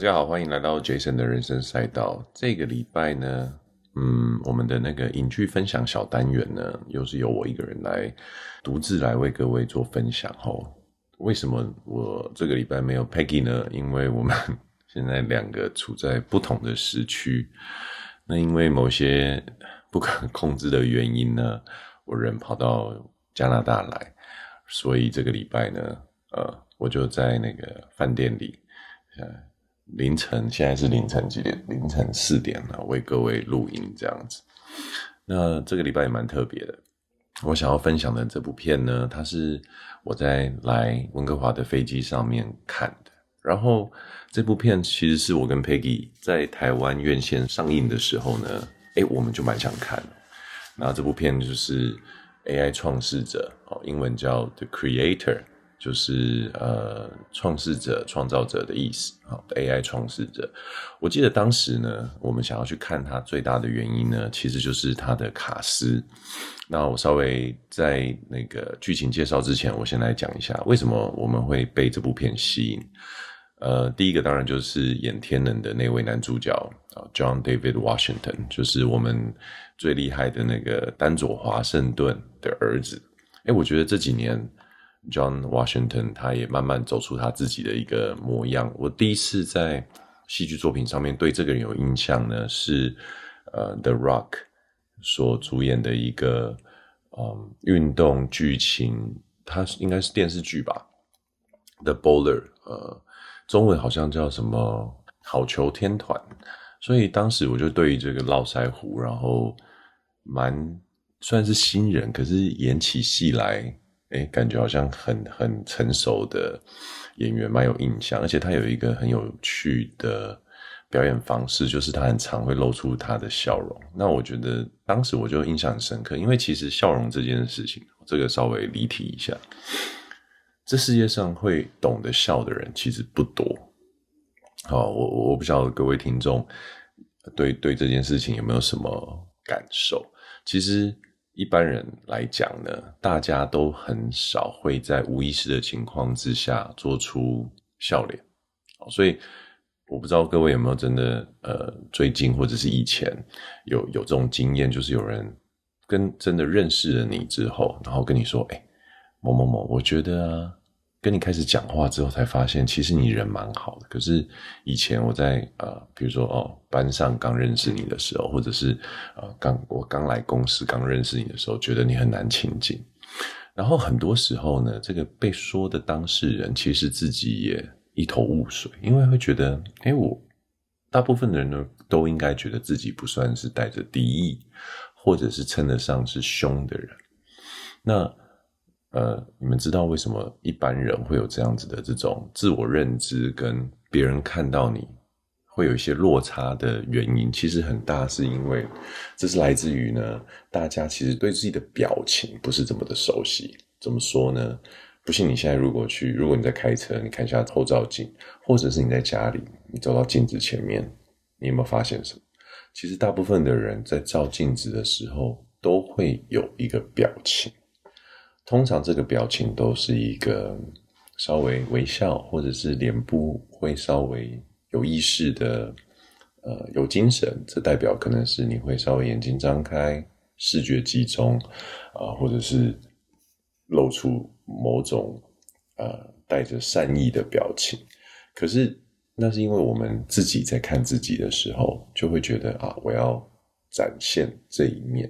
大家好，欢迎来到 Jason 的人生赛道。这个礼拜呢，嗯，我们的那个影剧分享小单元呢，又是由我一个人来独自来为各位做分享。吼，为什么我这个礼拜没有 Peggy 呢？因为我们 现在两个处在不同的时区。那因为某些不可控制的原因呢，我人跑到加拿大来，所以这个礼拜呢，呃，我就在那个饭店里，凌晨，现在是凌晨几点？凌晨四点了，为各位录音这样子。那这个礼拜也蛮特别的。我想要分享的这部片呢，它是我在来温哥华的飞机上面看的。然后这部片其实是我跟 Peggy 在台湾院线上映的时候呢，诶，我们就蛮想看。那这部片就是 AI 创世者，哦，英文叫 The Creator。就是呃，创世者、创造者的意思。好，AI 创世者。我记得当时呢，我们想要去看它最大的原因呢，其实就是它的卡司。那我稍微在那个剧情介绍之前，我先来讲一下为什么我们会被这部片吸引。呃，第一个当然就是演天能的那位男主角啊，John David Washington，就是我们最厉害的那个丹佐华盛顿的儿子。诶，我觉得这几年。John Washington，他也慢慢走出他自己的一个模样。我第一次在戏剧作品上面对这个人有印象呢，是呃《The Rock》所主演的一个嗯运动剧情，它应该是电视剧吧，《The Bowler》呃，中文好像叫什么《好球天团》。所以当时我就对于这个络腮胡，然后蛮算是新人，可是演起戏来。哎，感觉好像很很成熟的演员，蛮有印象。而且他有一个很有趣的表演方式，就是他很常会露出他的笑容。那我觉得当时我就印象很深刻，因为其实笑容这件事情，这个稍微离题一下，这世界上会懂得笑的人其实不多。好，我我不晓得各位听众对对这件事情有没有什么感受？其实。一般人来讲呢，大家都很少会在无意识的情况之下做出笑脸，所以我不知道各位有没有真的呃，最近或者是以前有有这种经验，就是有人跟真的认识了你之后，然后跟你说，哎，某某某，我觉得啊。跟你开始讲话之后，才发现其实你人蛮好的。可是以前我在呃，比如说哦，班上刚认识你的时候，或者是呃，刚我刚来公司刚认识你的时候，觉得你很难亲近。然后很多时候呢，这个被说的当事人其实自己也一头雾水，因为会觉得，哎，我大部分的人呢都应该觉得自己不算是带着敌意，或者是称得上是凶的人。那。呃，你们知道为什么一般人会有这样子的这种自我认知，跟别人看到你会有一些落差的原因？其实很大是因为这是来自于呢，大家其实对自己的表情不是这么的熟悉。怎么说呢？不信你现在如果去，如果你在开车，你看一下后照镜，或者是你在家里，你走到镜子前面，你有没有发现什么？其实大部分的人在照镜子的时候都会有一个表情。通常这个表情都是一个稍微微笑，或者是脸部会稍微有意识的，呃，有精神。这代表可能是你会稍微眼睛张开，视觉集中，啊、或者是露出某种呃带着善意的表情。可是那是因为我们自己在看自己的时候，就会觉得啊，我要展现这一面。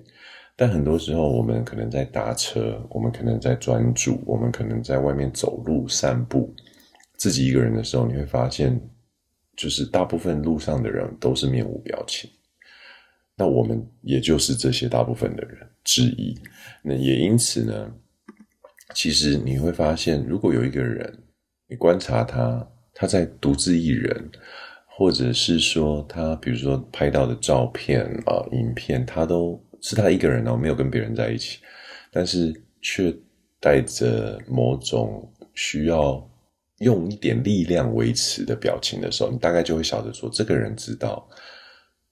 但很多时候，我们可能在搭车，我们可能在专注，我们可能在外面走路、散步，自己一个人的时候，你会发现，就是大部分路上的人都是面无表情。那我们也就是这些大部分的人之一。那也因此呢，其实你会发现，如果有一个人，你观察他，他在独自一人，或者是说他，比如说拍到的照片啊、影片，他都。是他一个人哦，没有跟别人在一起，但是却带着某种需要用一点力量维持的表情的时候，你大概就会晓得说，这个人知道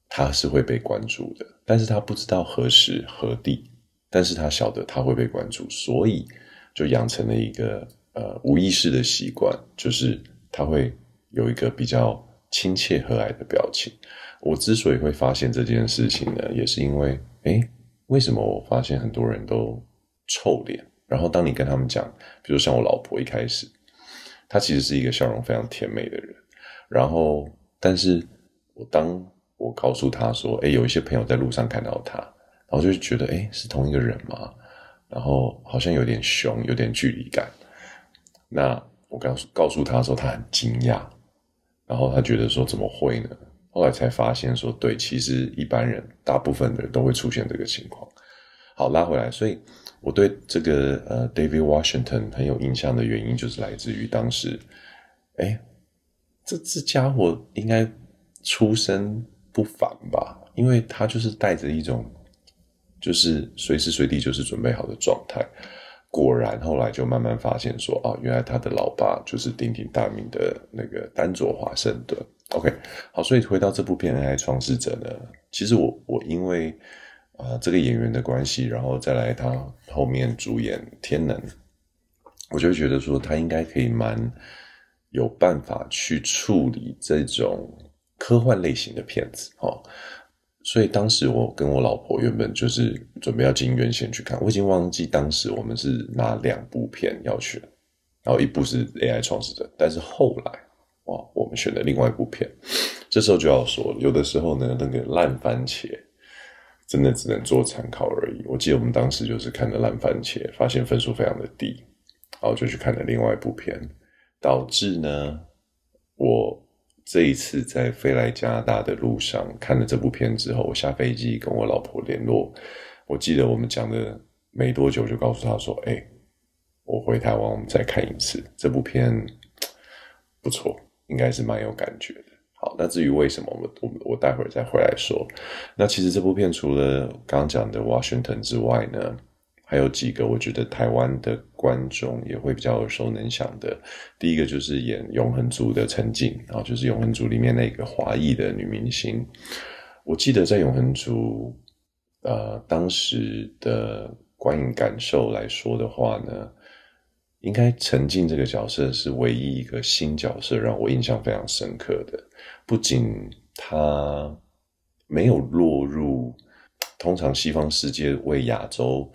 他是会被关注的，但是他不知道何时何地，但是他晓得他会被关注，所以就养成了一个呃无意识的习惯，就是他会有一个比较亲切和蔼的表情。我之所以会发现这件事情呢，也是因为，诶，为什么我发现很多人都臭脸？然后当你跟他们讲，比如像我老婆一开始，她其实是一个笑容非常甜美的人。然后，但是我当我告诉她说，诶，有一些朋友在路上看到她，然后就觉得，诶，是同一个人吗？然后好像有点凶，有点距离感。那我告诉告诉她的时候，她很惊讶，然后她觉得说，怎么会呢？后来才发现说，对，其实一般人，大部分的人都会出现这个情况。好，拉回来，所以我对这个呃 David Washington 很有印象的原因，就是来自于当时，哎，这这家伙应该出身不凡吧？因为他就是带着一种，就是随时随地就是准备好的状态。果然，后来就慢慢发现说，哦，原来他的老爸就是鼎鼎大名的那个丹佐华盛顿。OK，好，所以回到这部片《AI 创世者》呢，其实我我因为啊、这个演员的关系，然后再来他后面主演《天能》，我就觉得说他应该可以蛮有办法去处理这种科幻类型的片子哦。所以当时我跟我老婆原本就是准备要进院线去看，我已经忘记当时我们是哪两部片要选，然后一部是《AI 创始者》，但是后来。哇，我们选了另外一部片，这时候就要说，有的时候呢，那个烂番茄真的只能做参考而已。我记得我们当时就是看了烂番茄，发现分数非常的低，然后就去看了另外一部片，导致呢，我这一次在飞来加拿大的路上看了这部片之后，我下飞机跟我老婆联络，我记得我们讲的没多久，就告诉她说：“哎，我回台湾，我们再看一次这部片，不错。”应该是蛮有感觉的。好，那至于为什么，我我我待会儿再回来说。那其实这部片除了刚刚讲的 Washington 之外呢，还有几个我觉得台湾的观众也会比较耳熟能详的。第一个就是演《永恒族》的陈静，然后就是《永恒族》里面那个华裔的女明星。我记得在《永恒族》呃当时的观影感受来说的话呢。应该陈静这个角色是唯一一个新角色，让我印象非常深刻的。不仅她没有落入通常西方世界为亚洲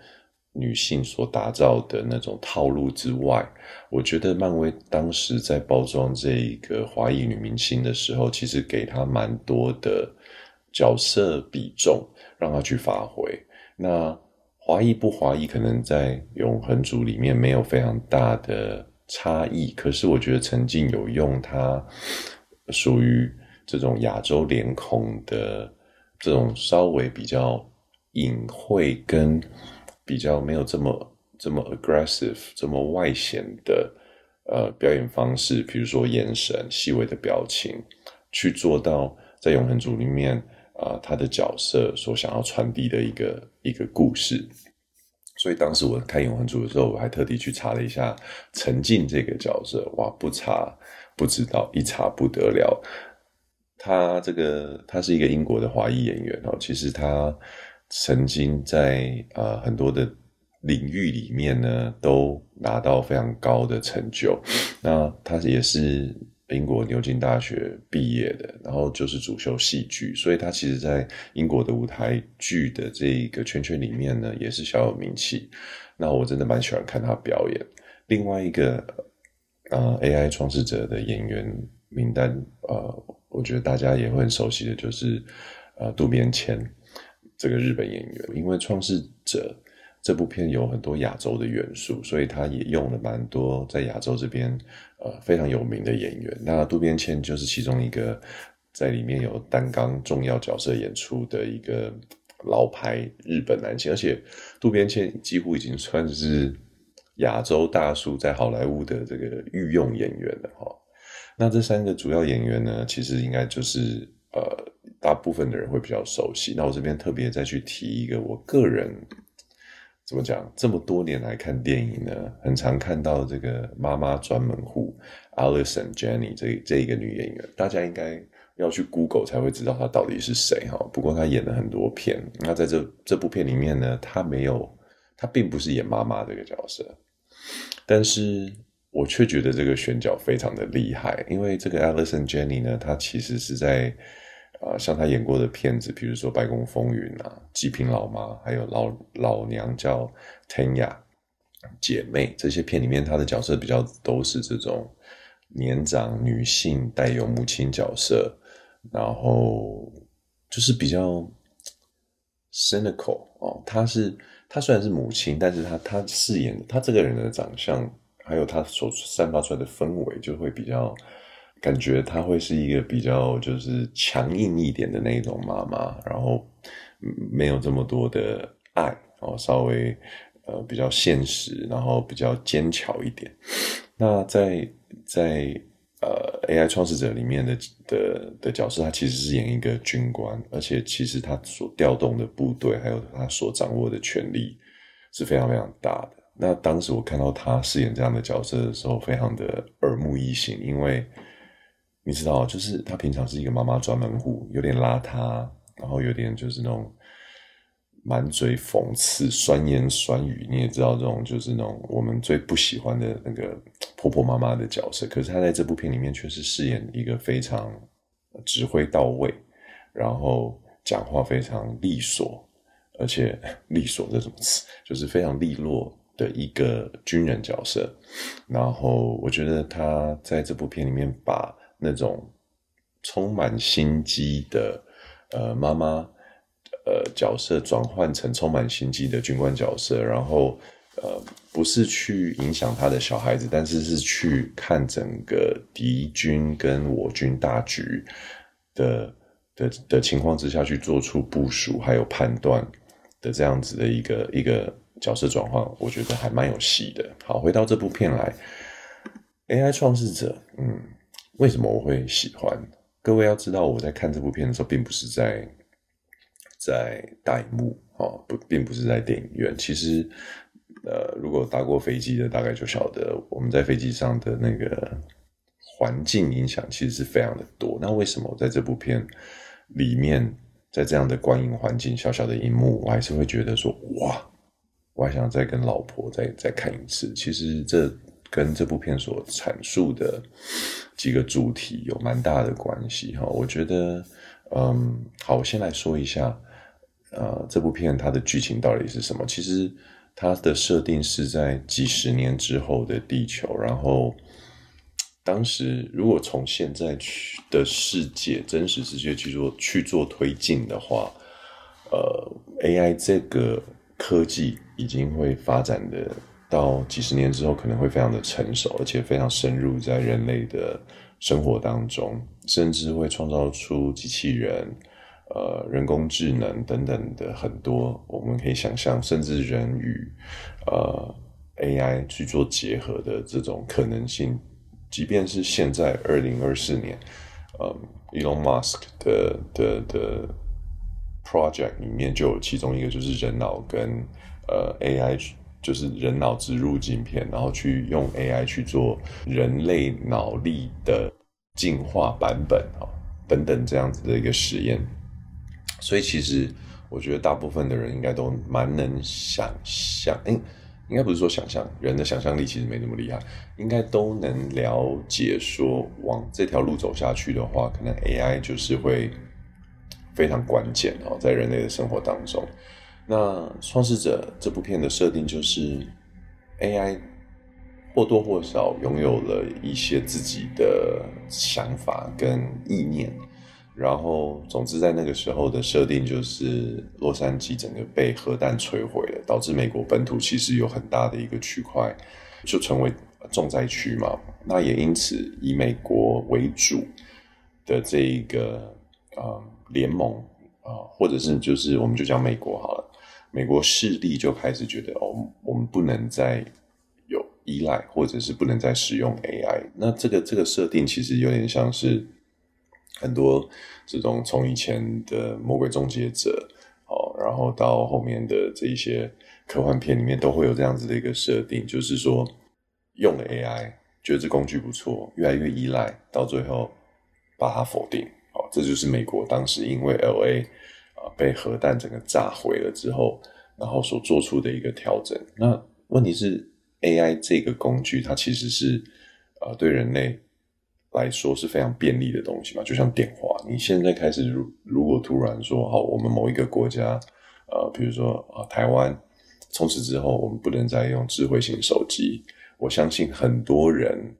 女性所打造的那种套路之外，我觉得漫威当时在包装这一个华裔女明星的时候，其实给她蛮多的角色比重，让她去发挥。那华裔不华裔，可能在永恒族里面没有非常大的差异。可是我觉得陈静有用她属于这种亚洲脸孔的这种稍微比较隐晦跟比较没有这么这么 aggressive 这么外显的呃表演方式，比如说眼神、细微的表情，去做到在永恒族里面。啊，他的角色所想要传递的一个一个故事，所以当时我看《永恒族》的时候，我还特地去查了一下陈静这个角色。哇，不查不知道，一查不得了。他这个他是一个英国的华裔演员哦，其实他曾经在呃很多的领域里面呢，都拿到非常高的成就。那他也是。英国牛津大学毕业的，然后就是主修戏剧，所以他其实，在英国的舞台剧的这一个圈圈里面呢，也是小有名气。那我真的蛮喜欢看他表演。另外一个，呃，AI 创始者的演员名单，呃，我觉得大家也会很熟悉的就是，呃，渡边谦这个日本演员，因为创世者。这部片有很多亚洲的元素，所以他也用了蛮多在亚洲这边呃非常有名的演员。那渡边谦就是其中一个在里面有担纲重要角色演出的一个老牌日本男性，而且渡边谦几乎已经算是亚洲大叔在好莱坞的这个御用演员了哈。那这三个主要演员呢，其实应该就是呃大部分的人会比较熟悉。那我这边特别再去提一个我个人。怎么讲？这么多年来看电影呢，很常看到这个妈妈专门户 Allison Jenny 这这一个女演员，大家应该要去 Google 才会知道她到底是谁哈。不过她演了很多片，那在这这部片里面呢，她没有，她并不是演妈妈这个角色，但是我却觉得这个选角非常的厉害，因为这个 Allison Jenny 呢，她其实是在啊、像她演过的片子，比如说《白宫风云》啊，《极品老妈》，还有老老娘叫 Tanya 姐妹这些片里面，她的角色比较都是这种年长女性带有母亲角色，然后就是比较 cynical 哦，她是她虽然是母亲，但是她她饰演的她这个人的长相。还有他所散发出来的氛围，就会比较感觉他会是一个比较就是强硬一点的那种妈妈，然后没有这么多的爱哦，稍微呃比较现实，然后比较坚强一点。那在在呃 AI 创始者里面的的的角色，他其实是演一个军官，而且其实他所调动的部队，还有他所掌握的权力是非常非常大的。那当时我看到他饰演这样的角色的时候，非常的耳目一新，因为你知道，就是他平常是一个妈妈专门户，有点邋遢，然后有点就是那种满嘴讽刺、酸言酸语。你也知道，这种就是那种我们最不喜欢的那个婆婆妈妈的角色。可是他在这部片里面却是饰演一个非常指挥到位，然后讲话非常利索，而且利索这种词就是非常利落。的一个军人角色，然后我觉得他在这部片里面把那种充满心机的呃妈妈呃角色转换成充满心机的军官角色，然后呃不是去影响他的小孩子，但是是去看整个敌军跟我军大局的的的情况之下去做出部署还有判断的这样子的一个一个。角色转换，我觉得还蛮有戏的。好，回到这部片来，AI 创世者，嗯，为什么我会喜欢？各位要知道，我在看这部片的时候，并不是在在大荧幕哦，不，并不是在电影院。其实，呃，如果搭过飞机的，大概就晓得我们在飞机上的那个环境影响其实是非常的多。那为什么我在这部片里面，在这样的观影环境，小小的荧幕，我还是会觉得说，哇！我还想再跟老婆再再看一次。其实这跟这部片所阐述的几个主题有蛮大的关系哈。我觉得，嗯，好，我先来说一下，呃，这部片它的剧情到底是什么？其实它的设定是在几十年之后的地球，然后当时如果从现在去的世界真实世界去做去做推进的话，呃，AI 这个。科技已经会发展的到几十年之后，可能会非常的成熟，而且非常深入在人类的生活当中，甚至会创造出机器人、呃人工智能等等的很多我们可以想象，甚至人与呃 AI 去做结合的这种可能性。即便是现在二零二四年，呃，Elon Musk 的的的。project 里面就有其中一个就是人脑跟呃 AI，就是人脑植入晶片，然后去用 AI 去做人类脑力的进化版本啊，等等这样子的一个实验。所以其实我觉得大部分的人应该都蛮能想象，诶，应该不是说想象，人的想象力其实没那么厉害，应该都能了解说往这条路走下去的话，可能 AI 就是会。非常关键哦，在人类的生活当中，那《创世者》这部片的设定就是 AI 或多或少拥有了一些自己的想法跟意念，然后总之在那个时候的设定就是洛杉矶整个被核弹摧毁了，导致美国本土其实有很大的一个区块就成为重灾区嘛。那也因此以美国为主的这一个啊。呃联盟啊，或者是就是我们就讲美国好了，美国势力就开始觉得哦，我们不能再有依赖，或者是不能再使用 AI。那这个这个设定其实有点像是很多这种从以前的魔鬼终结者哦，然后到后面的这一些科幻片里面都会有这样子的一个设定，就是说用了 AI，觉得这工具不错，越来越依赖，到最后把它否定。哦，这就是美国当时因为 LA 啊被核弹整个炸毁了之后，然后所做出的一个调整。那问题是 AI 这个工具，它其实是呃对人类来说是非常便利的东西嘛，就像电话。你现在开始如如果突然说好，我们某一个国家，呃，比如说啊、台湾，从此之后我们不能再用智慧型手机，我相信很多人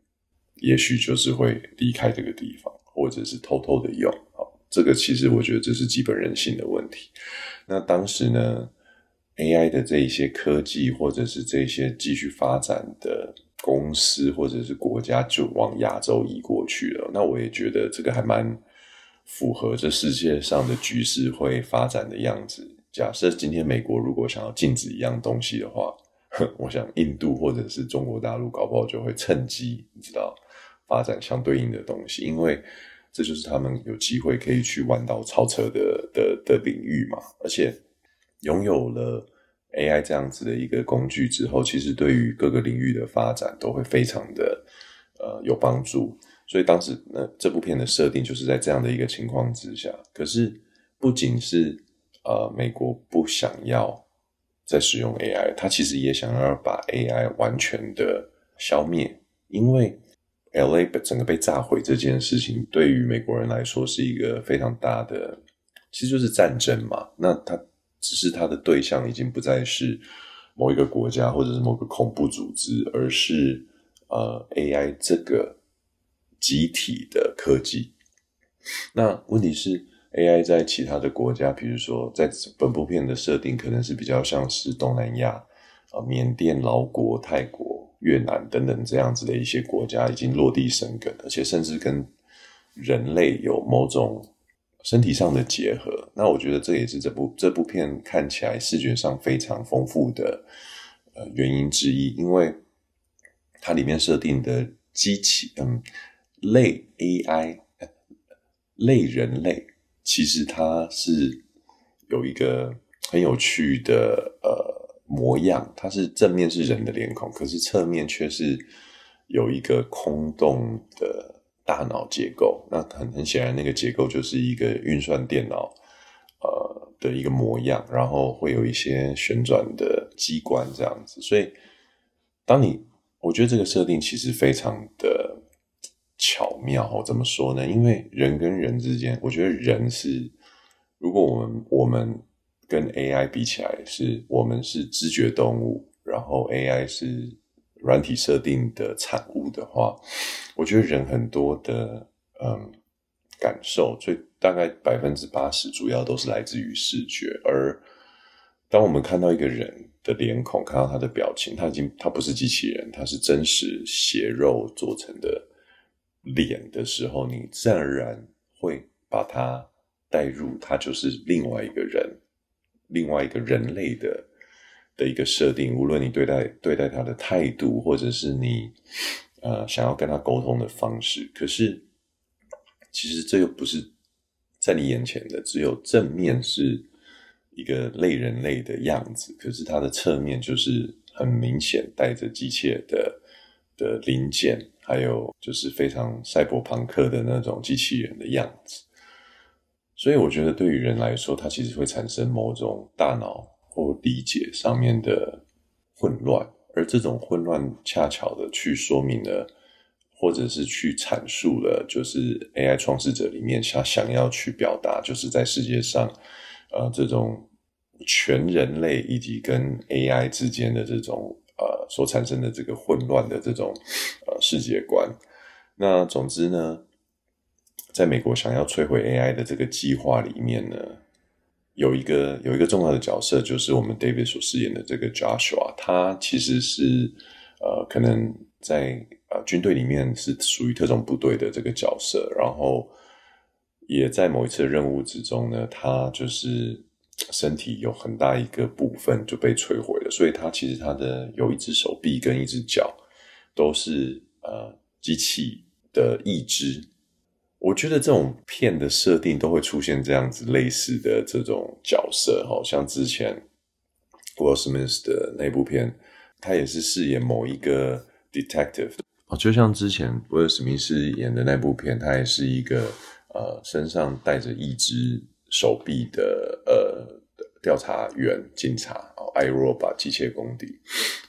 也许就是会离开这个地方，或者是偷偷的用。好，这个其实我觉得这是基本人性的问题。那当时呢？AI 的这一些科技，或者是这些继续发展的公司，或者是国家，就往亚洲移过去了。那我也觉得这个还蛮符合这世界上的局势会发展的样子。假设今天美国如果想要禁止一样东西的话，我想印度或者是中国大陆搞不好就会趁机，你知道，发展相对应的东西，因为这就是他们有机会可以去弯道超车的的的领域嘛，而且。拥有了 AI 这样子的一个工具之后，其实对于各个领域的发展都会非常的呃有帮助。所以当时呢，这部片的设定就是在这样的一个情况之下。可是不仅是呃美国不想要再使用 AI，他其实也想要把 AI 完全的消灭，因为 LA 整个被炸毁这件事情，对于美国人来说是一个非常大的，其实就是战争嘛。那他。只是它的对象已经不再是某一个国家或者是某个恐怖组织，而是呃 AI 这个集体的科技。那问题是，AI 在其他的国家，比如说在本部片的设定，可能是比较像是东南亚、呃、缅甸、老国、泰国、越南等等这样子的一些国家，已经落地生根，而且甚至跟人类有某种。身体上的结合，那我觉得这也是这部这部片看起来视觉上非常丰富的呃原因之一，因为它里面设定的机器，嗯，类 AI 类人类，其实它是有一个很有趣的呃模样，它是正面是人的脸孔，可是侧面却是有一个空洞的。大脑结构，那很很显然，那个结构就是一个运算电脑，呃的一个模样，然后会有一些旋转的机关这样子。所以，当你我觉得这个设定其实非常的巧妙。怎么说呢？因为人跟人之间，我觉得人是，如果我们我们跟 AI 比起来，是我们是知觉动物，然后 AI 是。软体设定的产物的话，我觉得人很多的嗯感受，最大概百分之八十主要都是来自于视觉。而当我们看到一个人的脸孔，看到他的表情，他已经他不是机器人，他是真实血肉做成的脸的时候，你自然而然会把他带入，他就是另外一个人，另外一个人类的。的一个设定，无论你对待对待他的态度，或者是你呃想要跟他沟通的方式，可是其实这又不是在你眼前的，只有正面是一个类人类的样子，可是它的侧面就是很明显带着机械的的零件，还有就是非常赛博朋克的那种机器人的样子。所以我觉得对于人来说，它其实会产生某种大脑。或理解上面的混乱，而这种混乱恰巧的去说明了，或者是去阐述了，就是 AI 创始者里面想想要去表达，就是在世界上，呃，这种全人类以及跟 AI 之间的这种呃所产生的这个混乱的这种呃世界观。那总之呢，在美国想要摧毁 AI 的这个计划里面呢。有一个有一个重要的角色，就是我们 David 所饰演的这个 Joshua，他其实是呃，可能在呃军队里面是属于特种部队的这个角色，然后也在某一次任务之中呢，他就是身体有很大一个部分就被摧毁了，所以他其实他的有一只手臂跟一只脚都是呃机器的义肢。我觉得这种片的设定都会出现这样子类似的这种角色，好像之前 Will Smith 的那部片，他也是饰演某一个 detective，哦，就像之前威尔史密斯演的那部片，他也是一个呃身上带着一只手臂的呃调查员、警察哦，iRobot 机械公敌，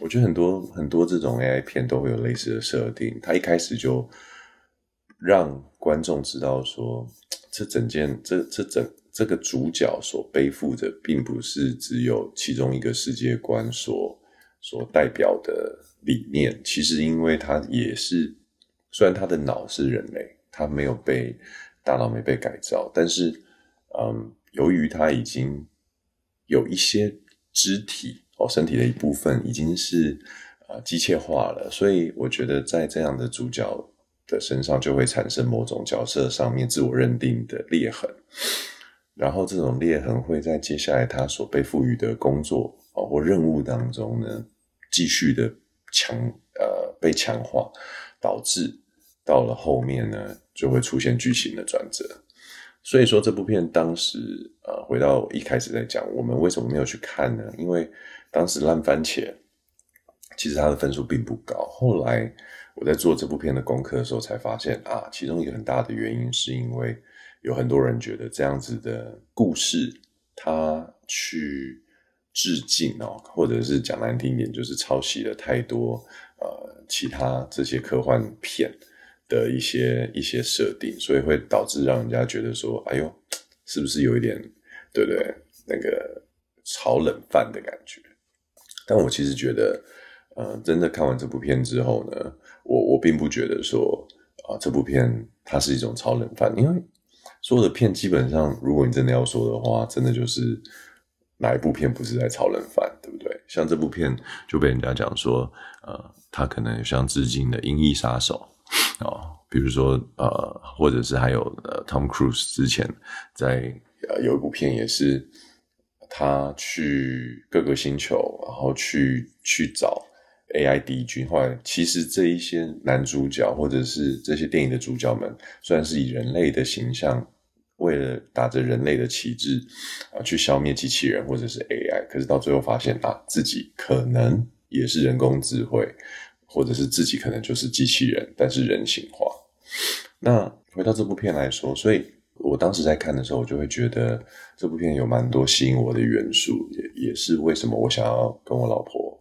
我觉得很多很多这种 AI 片都会有类似的设定。他一开始就让观众知道说，这整件这这整这个主角所背负的，并不是只有其中一个世界观所所代表的理念。其实，因为他也是，虽然他的脑是人类，他没有被大脑没被改造，但是，嗯，由于他已经有一些肢体哦，身体的一部分已经是啊机械化了，所以我觉得在这样的主角的身上就会产生某种角色上面自我认定的裂痕，然后这种裂痕会在接下来他所被赋予的工作哦或任务当中呢继续的强呃被强化，导致到了后面呢就会出现剧情的转折。所以说这部片当时，呃，回到一开始在讲，我们为什么没有去看呢？因为当时烂番茄，其实它的分数并不高。后来我在做这部片的功课的时候，才发现啊，其中一个很大的原因是因为有很多人觉得这样子的故事，它去致敬哦，或者是讲难听一点，就是抄袭了太多呃其他这些科幻片。的一些一些设定，所以会导致让人家觉得说：“哎呦，是不是有一点，对不对？那个炒冷饭的感觉？”但我其实觉得，呃，真的看完这部片之后呢，我我并不觉得说啊，这部片它是一种超冷饭，因为所有的片基本上，如果你真的要说的话，真的就是哪一部片不是在超冷饭，对不对？像这部片就被人家讲说，呃，它可能像致敬的《银翼杀手》。哦，比如说呃，或者是还有呃，Tom Cruise 之前在呃有一部片也是他去各个星球，然后去去找 AI 敌军。后来其实这一些男主角或者是这些电影的主角们，虽然是以人类的形象，为了打着人类的旗帜啊去消灭机器人或者是 AI，可是到最后发现啊，自己可能也是人工智慧。或者是自己可能就是机器人，但是人性化。那回到这部片来说，所以我当时在看的时候，我就会觉得这部片有蛮多吸引我的元素，也也是为什么我想要跟我老婆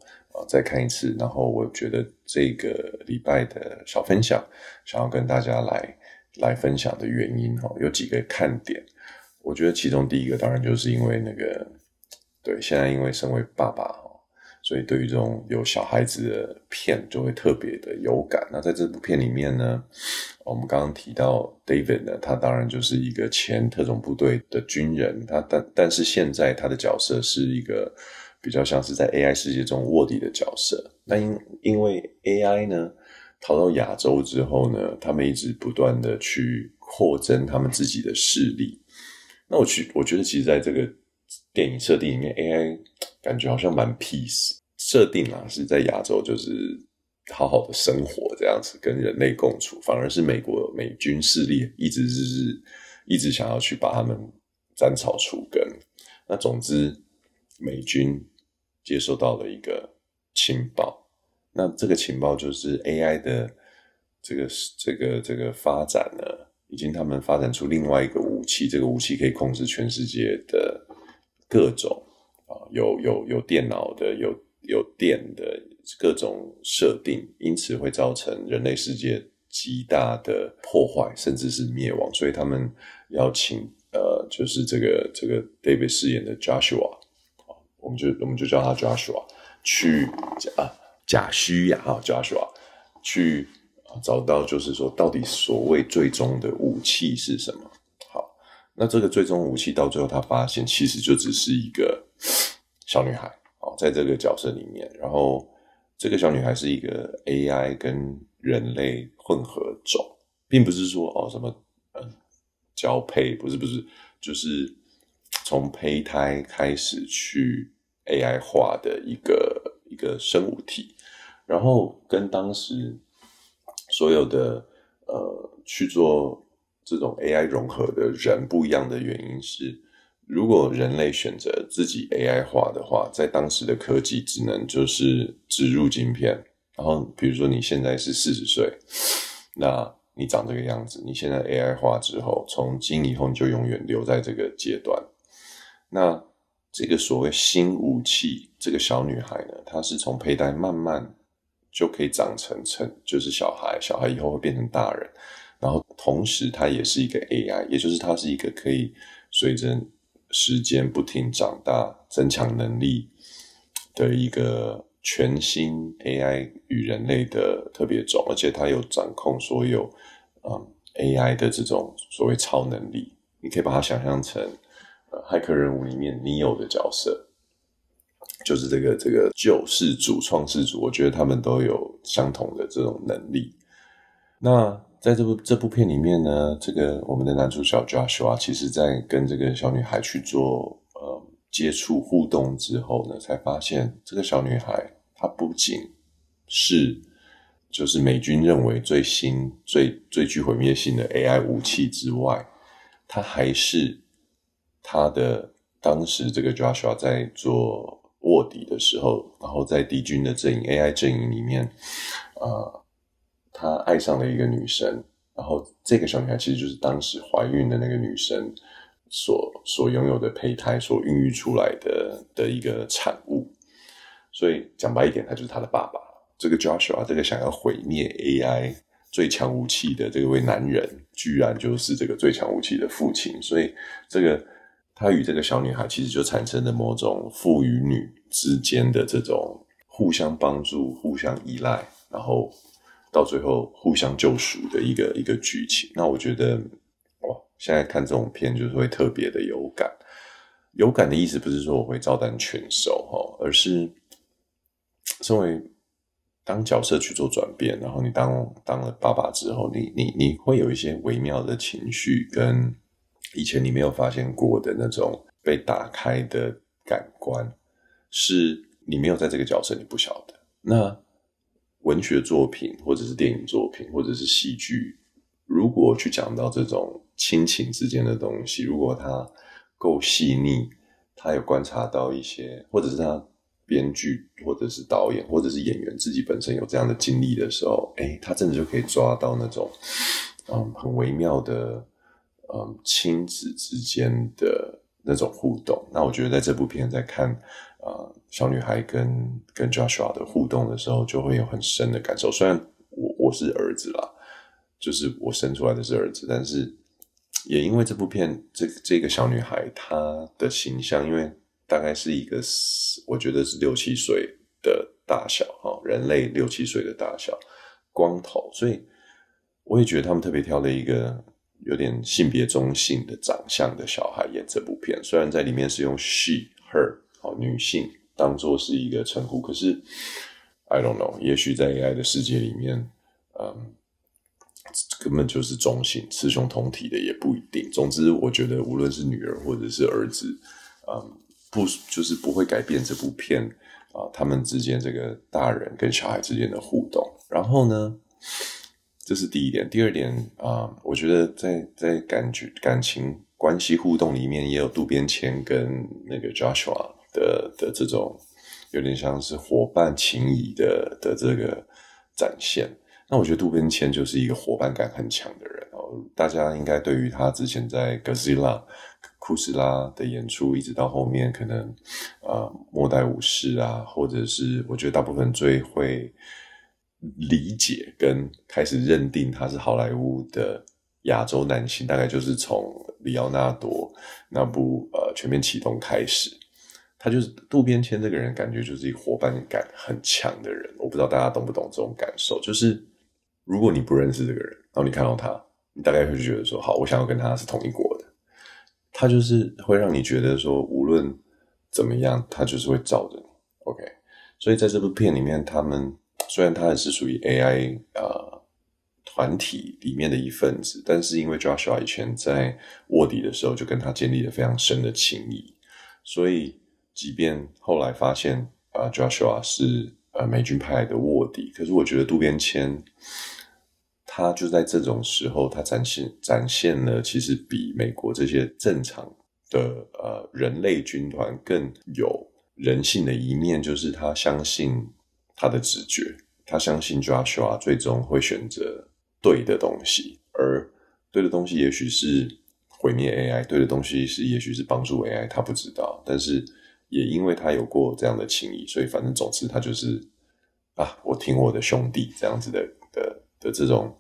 再看一次。然后我觉得这个礼拜的小分享，想要跟大家来来分享的原因哈，有几个看点。我觉得其中第一个当然就是因为那个，对，现在因为身为爸爸。所以，对于这种有小孩子的片，就会特别的有感。那在这部片里面呢，我们刚刚提到 David 呢，他当然就是一个前特种部队的军人。他但但是现在他的角色是一个比较像是在 AI 世界中卧底的角色。那因因为 AI 呢逃到亚洲之后呢，他们一直不断的去扩增他们自己的势力。那我去，我觉得其实在这个电影设定里面，AI。感觉好像蛮 peace 设定啊，是在亚洲就是好好的生活这样子，跟人类共处。反而是美国美军势力一直是一直想要去把他们斩草除根。那总之，美军接收到了一个情报，那这个情报就是 AI 的这个这个这个发展呢，已经他们发展出另外一个武器，这个武器可以控制全世界的各种啊。有有有电脑的，有有电的各种设定，因此会造成人类世界极大的破坏，甚至是灭亡。所以他们要请呃，就是这个这个 David 饰演的 Joshua，我们就我们就叫他 Joshua，去啊贾虚呀哈 Joshua 去找到，就是说到底所谓最终的武器是什么？好，那这个最终武器到最后他发现，其实就只是一个。小女孩哦，在这个角色里面，然后这个小女孩是一个 AI 跟人类混合种，并不是说哦什么嗯交配，不是不是，就是从胚胎开始去 AI 化的一个一个生物体，然后跟当时所有的呃去做这种 AI 融合的人不一样的原因是。如果人类选择自己 AI 化的话，在当时的科技只能就是植入晶片，然后比如说你现在是四十岁，那你长这个样子，你现在 AI 化之后，从今以后你就永远留在这个阶段。那这个所谓新武器，这个小女孩呢，她是从胚胎慢慢就可以长成成就是小孩，小孩以后会变成大人，然后同时她也是一个 AI，也就是她是一个可以随着时间不停长大、增强能力的一个全新 AI 与人类的特别种，而且她有掌控所有嗯 AI 的这种所谓超能力，你可以把它想象成。骇客任务里面，你有的角色就是这个这个救世主、创世主。我觉得他们都有相同的这种能力。那在这部这部片里面呢，这个我们的男主角 Joshua，其实在跟这个小女孩去做呃接触互动之后呢，才发现这个小女孩她不仅是就是美军认为最新、最最具毁灭性的 AI 武器之外，她还是。他的当时这个 Joshua 在做卧底的时候，然后在敌军的阵营 AI 阵营里面，呃，他爱上了一个女生，然后这个小女孩其实就是当时怀孕的那个女生所所拥有的胚胎所孕育出来的的一个产物，所以讲白一点，他就是他的爸爸。这个 Joshua 这个想要毁灭 AI 最强武器的这位男人，居然就是这个最强武器的父亲，所以这个。他与这个小女孩其实就产生了某种父与女之间的这种互相帮助、互相依赖，然后到最后互相救赎的一个一个剧情。那我觉得，哇，现在看这种片就是会特别的有感。有感的意思不是说我会照单全收哈，而是身为当角色去做转变，然后你当当了爸爸之后，你你你会有一些微妙的情绪跟。以前你没有发现过的那种被打开的感官，是你没有在这个角色，你不晓得。那文学作品，或者是电影作品，或者是戏剧，如果去讲到这种亲情之间的东西，如果它够细腻，他有观察到一些，或者是他编剧，或者是导演，或者是演员自己本身有这样的经历的时候，诶，他真的就可以抓到那种嗯很微妙的。嗯，亲子之间的那种互动，那我觉得在这部片在看呃小女孩跟跟 Joshua 的互动的时候，就会有很深的感受。虽然我我是儿子啦，就是我生出来的是儿子，但是也因为这部片，这这个小女孩她的形象，因为大概是一个我觉得是六七岁的大小哈，人类六七岁的大小，光头，所以我也觉得他们特别挑了一个。有点性别中性的长相的小孩演这部片，虽然在里面是用 she her 好女性当做是一个称呼，可是 I don't know，也许在 AI 的世界里面，嗯，根本就是中性，雌雄同体的也不一定。总之，我觉得无论是女儿或者是儿子，嗯，不就是不会改变这部片啊，他们之间这个大人跟小孩之间的互动。然后呢，这是第一点，第二点啊、我觉得在在感觉感情关系互动里面，也有渡边谦跟那个 Joshua 的的这种有点像是伙伴情谊的的这个展现。那我觉得渡边谦就是一个伙伴感很强的人哦。大家应该对于他之前在 Godzilla 库斯拉的演出，一直到后面可能、呃、末代武士啊，或者是我觉得大部分最会。理解跟开始认定他是好莱坞的亚洲男性，大概就是从里奥纳多那部呃《全面启动》开始。他就是渡边谦这个人，感觉就是一个伙伴感很强的人。我不知道大家懂不懂这种感受？就是如果你不认识这个人，然后你看到他，你大概会觉得说：好，我想要跟他是同一国的。他就是会让你觉得说，无论怎么样，他就是会罩着你。OK，所以在这部片里面，他们。虽然他也是属于 AI 呃团体里面的一份子，但是因为 Joshua 以前在卧底的时候就跟他建立了非常深的情谊，所以即便后来发现啊、呃、Joshua 是呃美军派来的卧底，可是我觉得渡边谦他就在这种时候，他展现展现了其实比美国这些正常的呃人类军团更有人性的一面，就是他相信。他的直觉，他相信 Joshua 最终会选择对的东西，而对的东西也许是毁灭 AI，对的东西是也许是帮助 AI，他不知道。但是也因为他有过这样的情谊，所以反正总之他就是啊，我挺我的兄弟这样子的的的这种，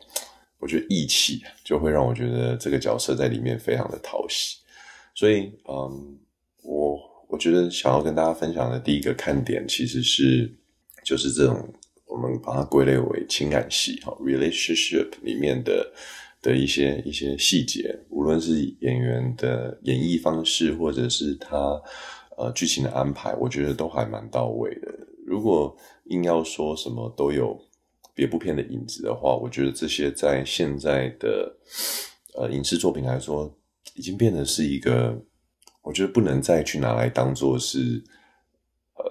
我觉得义气就会让我觉得这个角色在里面非常的讨喜。所以，嗯，我我觉得想要跟大家分享的第一个看点，其实是就是这种我们把它归类为情感戏哈，relationship 里面的的一些一些细节，无论是演员的演绎方式，或者是他呃剧情的安排，我觉得都还蛮到位的。如果硬要说什么都有别部片的影子的话，我觉得这些在现在的呃影视作品来说。已经变得是一个，我觉得不能再去拿来当做是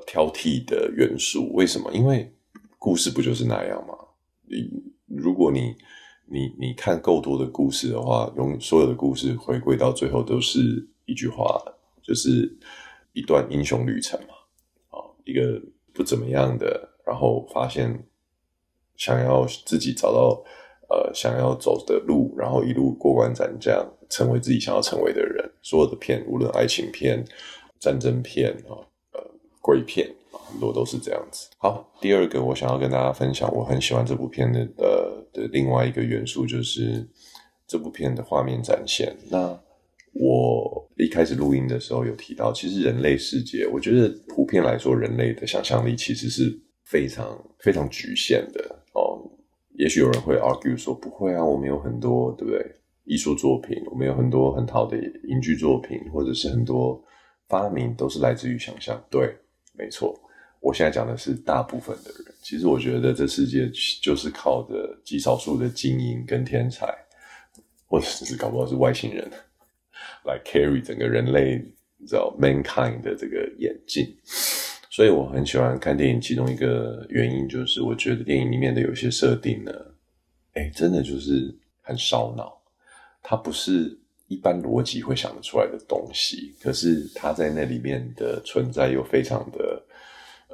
挑剔的元素。为什么？因为故事不就是那样吗？你如果你你你看够多的故事的话，用所有的故事回归到最后都是一句话，就是一段英雄旅程嘛。啊，一个不怎么样的，然后发现想要自己找到。呃，想要走的路，然后一路过关斩将，成为自己想要成为的人。所有的片，无论爱情片、战争片啊、鬼片，很多都是这样子。好，第二个我想要跟大家分享，我很喜欢这部片的呃的另外一个元素，就是这部片的画面展现。那我一开始录音的时候有提到，其实人类世界，我觉得普遍来说，人类的想象力其实是非常非常局限的哦。也许有人会 argue 说不会啊，我们有很多对不对？艺术作品，我们有很多很好的影剧作品，或者是很多发明都是来自于想象。对，没错。我现在讲的是大部分的人。其实我觉得这世界就是靠着极少数的精英跟天才，或者是搞不好是外星人来 carry 整个人类，你知道 mankind 的这个眼镜。所以我很喜欢看电影，其中一个原因就是我觉得电影里面的有些设定呢，哎，真的就是很烧脑。它不是一般逻辑会想得出来的东西，可是它在那里面的存在又非常的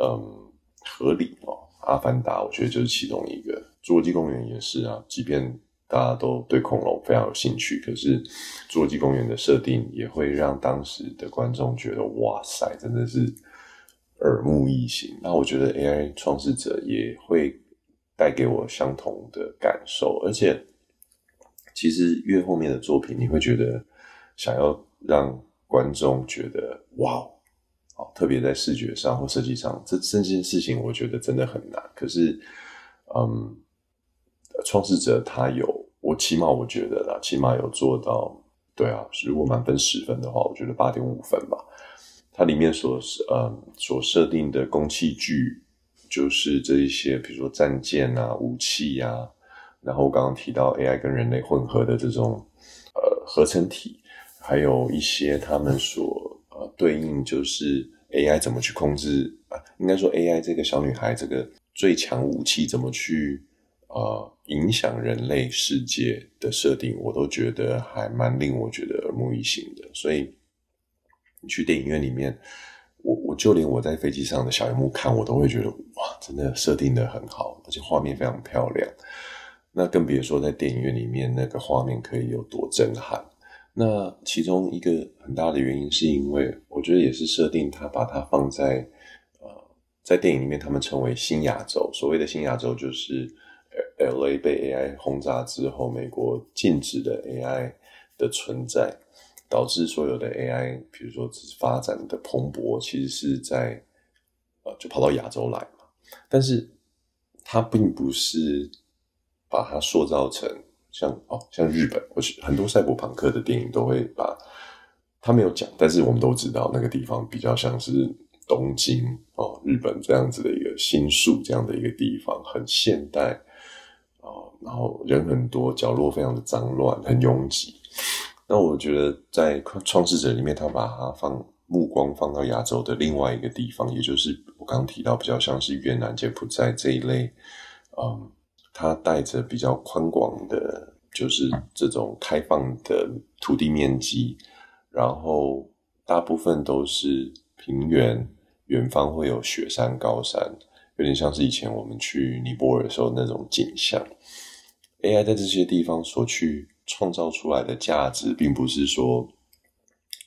嗯合理哦。阿凡达我觉得就是其中一个，侏罗纪公园也是啊。即便大家都对恐龙非常有兴趣，可是侏罗纪公园的设定也会让当时的观众觉得哇塞，真的是。耳目一新，那我觉得 AI 创世者也会带给我相同的感受，而且其实越后面的作品，你会觉得想要让观众觉得哇，哦，特别在视觉上或设计上，这这件事情我觉得真的很难。可是，嗯，创世者他有，我起码我觉得啦，起码有做到，对啊，如果满分十分的话，我觉得八点五分吧。它里面所呃所设定的工器具，就是这一些，比如说战舰啊、武器呀、啊，然后我刚刚提到 AI 跟人类混合的这种呃合成体，还有一些他们所呃对应，就是 AI 怎么去控制啊，应该说 AI 这个小女孩这个最强武器怎么去呃影响人类世界的设定，我都觉得还蛮令我觉得耳目一新的，所以。你去电影院里面，我我就连我在飞机上的小荧幕看，我都会觉得哇，真的设定的很好，而且画面非常漂亮。那更别说在电影院里面那个画面可以有多震撼。那其中一个很大的原因，是因为我觉得也是设定它把它放在呃，在电影里面，他们称为新亚洲。所谓的新亚洲，就是 LA 被 AI 轰炸之后，美国禁止的 AI 的存在。导致所有的 AI，比如说只是发展的蓬勃，其实是在呃，就跑到亚洲来嘛。但是它并不是把它塑造成像哦，像日本，或是很多赛博朋克的电影都会把它没有讲，但是我们都知道那个地方比较像是东京哦，日本这样子的一个新宿这样的一个地方，很现代哦，然后人很多，角落非常的脏乱，很拥挤。那我觉得在创世者里面，他把它放目光放到亚洲的另外一个地方，也就是我刚刚提到比较像是越南、柬埔寨这一类，嗯，它带着比较宽广的，就是这种开放的土地面积，然后大部分都是平原，远方会有雪山、高山，有点像是以前我们去尼泊尔的时候那种景象。AI 在这些地方所去。创造出来的价值，并不是说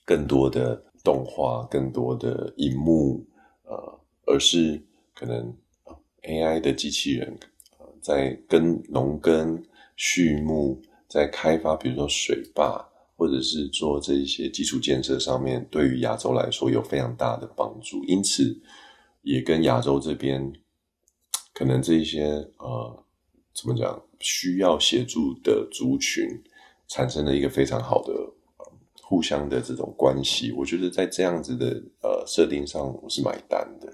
更多的动画、更多的荧幕，呃，而是可能 AI 的机器人在跟农耕、畜牧，在开发，比如说水坝，或者是做这些基础建设上面，对于亚洲来说有非常大的帮助。因此，也跟亚洲这边可能这一些呃，怎么讲，需要协助的族群产生了一个非常好的。互相的这种关系，我觉得在这样子的呃设定上，我是买单的。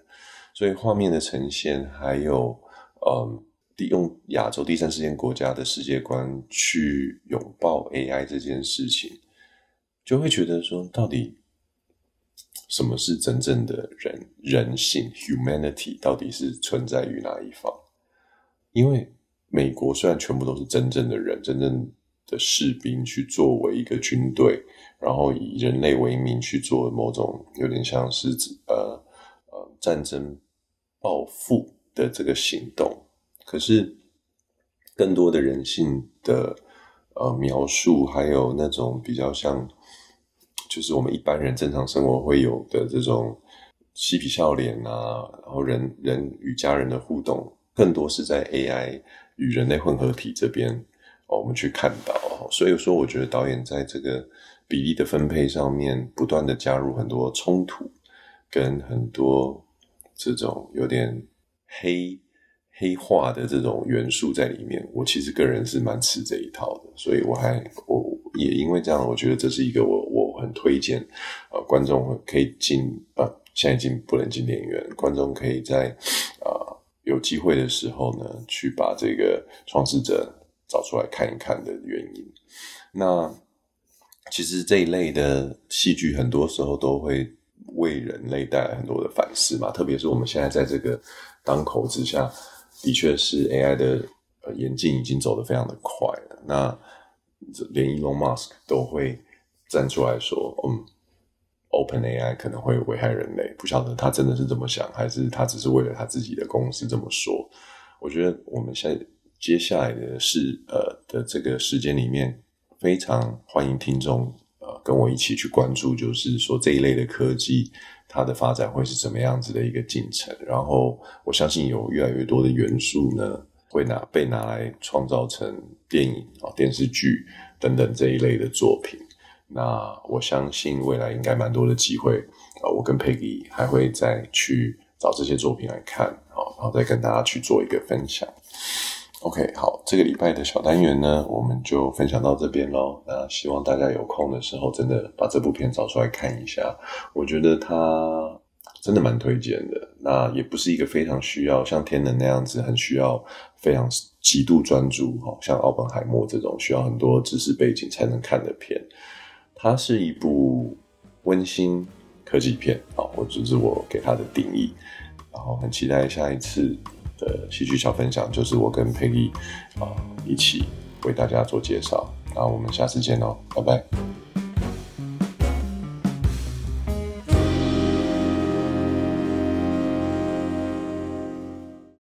所以画面的呈现，还有嗯，用亚洲第三世界国家的世界观去拥抱 AI 这件事情，就会觉得说，到底什么是真正的人人性 （humanity） 到底是存在于哪一方？因为美国虽然全部都是真正的人，真正的士兵去作为一个军队。然后以人类为名去做某种有点像是呃呃战争报复的这个行动，可是更多的人性的呃描述，还有那种比较像就是我们一般人正常生活会有的这种嬉皮笑脸啊，然后人人与家人的互动，更多是在 AI 与人类混合体这边哦我们去看到。所以说，我觉得导演在这个。比例的分配上面，不断的加入很多冲突，跟很多这种有点黑黑化的这种元素在里面。我其实个人是蛮吃这一套的，所以我还我也因为这样，我觉得这是一个我我很推荐呃观众可以进呃现在已经不能进电影院，观众可以在呃有机会的时候呢，去把这个创世者找出来看一看的原因。那。其实这一类的戏剧，很多时候都会为人类带来很多的反思嘛。特别是我们现在在这个当口之下，的确是 AI 的呃演进已经走得非常的快了。那连 Elon Musk 都会站出来说：“嗯，OpenAI 可能会危害人类。”不晓得他真的是这么想，还是他只是为了他自己的公司这么说？我觉得我们现在接下来的事呃的这个时间里面。非常欢迎听众呃跟我一起去关注，就是说这一类的科技它的发展会是怎么样子的一个进程。然后我相信有越来越多的元素呢会拿被拿来创造成电影啊、电视剧等等这一类的作品。那我相信未来应该蛮多的机会啊，我跟 Peggy 还会再去找这些作品来看，好，然后再跟大家去做一个分享。OK，好，这个礼拜的小单元呢，我们就分享到这边喽。那希望大家有空的时候，真的把这部片找出来看一下。我觉得它真的蛮推荐的。那也不是一个非常需要像天能那样子，很需要非常极度专注，好像奥本海默这种需要很多知识背景才能看的片。它是一部温馨科技片，好，我这是我给它的定义。然后很期待下一次。的戏剧小分享，就是我跟佩丽啊一起为大家做介绍，那我们下次见喽，拜拜。